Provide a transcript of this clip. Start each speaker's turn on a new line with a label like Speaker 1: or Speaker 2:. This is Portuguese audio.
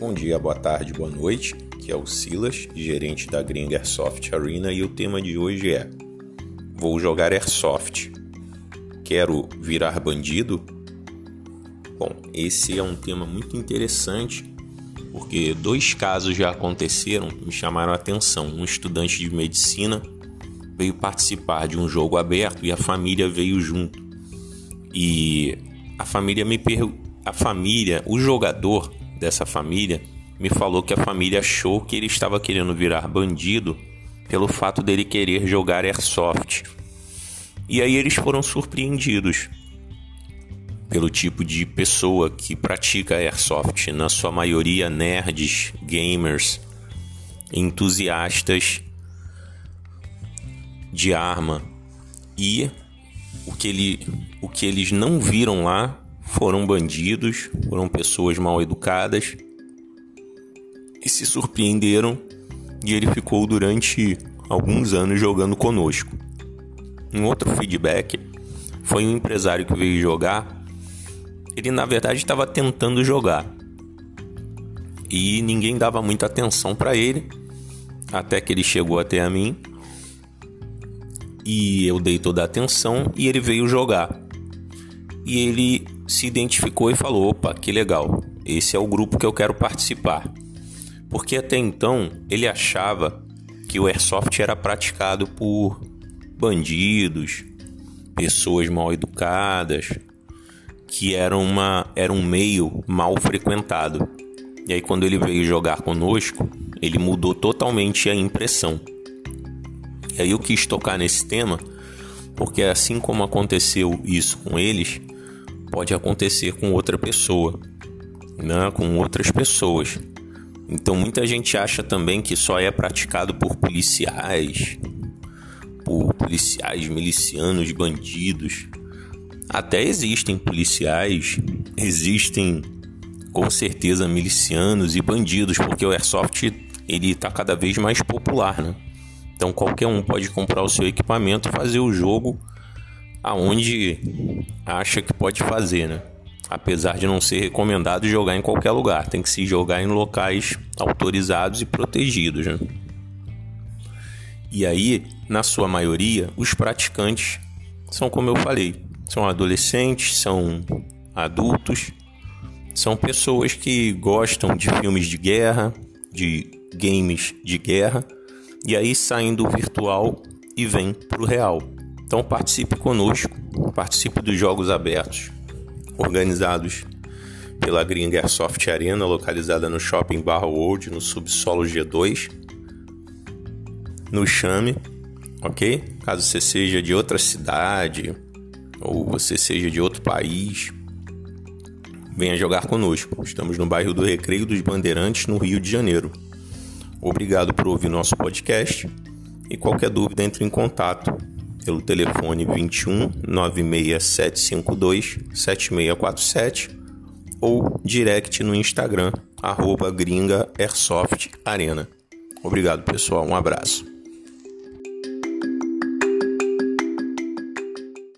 Speaker 1: Bom dia, boa tarde, boa noite. Aqui é o Silas, gerente da Green Airsoft Arena, e o tema de hoje é: Vou jogar Airsoft. Quero virar bandido? Bom, esse é um tema muito interessante porque dois casos já aconteceram que me chamaram a atenção. Um estudante de medicina veio participar de um jogo aberto e a família veio junto. E a família me perguntou, a família, o jogador dessa família me falou que a família achou que ele estava querendo virar bandido pelo fato dele querer jogar airsoft. E aí eles foram surpreendidos pelo tipo de pessoa que pratica airsoft, na sua maioria nerds, gamers, entusiastas de arma. E o que, ele, o que eles não viram lá foram bandidos, foram pessoas mal educadas e se surpreenderam e ele ficou durante alguns anos jogando conosco. Um outro feedback foi um empresário que veio jogar. Ele na verdade estava tentando jogar e ninguém dava muita atenção para ele até que ele chegou até a mim e eu dei toda a atenção e ele veio jogar. E ele se identificou e falou: opa, que legal, esse é o grupo que eu quero participar. Porque até então ele achava que o airsoft era praticado por bandidos, pessoas mal educadas, que era, uma, era um meio mal frequentado. E aí, quando ele veio jogar conosco, ele mudou totalmente a impressão. E aí, eu quis tocar nesse tema, porque assim como aconteceu isso com eles, pode acontecer com outra pessoa, né? com outras pessoas. Então muita gente acha também que só é praticado por policiais, por policiais, milicianos, bandidos. Até existem policiais, existem com certeza milicianos e bandidos, porque o airsoft ele está cada vez mais popular, né? Então qualquer um pode comprar o seu equipamento fazer o jogo aonde acha que pode fazer, né? Apesar de não ser recomendado jogar em qualquer lugar, tem que se jogar em locais autorizados e protegidos, né? E aí, na sua maioria, os praticantes são como eu falei, são adolescentes, são adultos, são pessoas que gostam de filmes de guerra, de games de guerra, e aí saem do virtual e vêm para o real. Então participe conosco, participe dos jogos abertos, organizados pela Green Airsoft Arena, localizada no Shopping Barra World, no subsolo G2. Nos chame, ok? Caso você seja de outra cidade ou você seja de outro país, venha jogar conosco. Estamos no bairro do Recreio dos Bandeirantes, no Rio de Janeiro. Obrigado por ouvir nosso podcast e qualquer dúvida entre em contato pelo telefone 21 96752 7647 ou direct no Instagram arroba gringa airsoft arena. Obrigado pessoal, um abraço.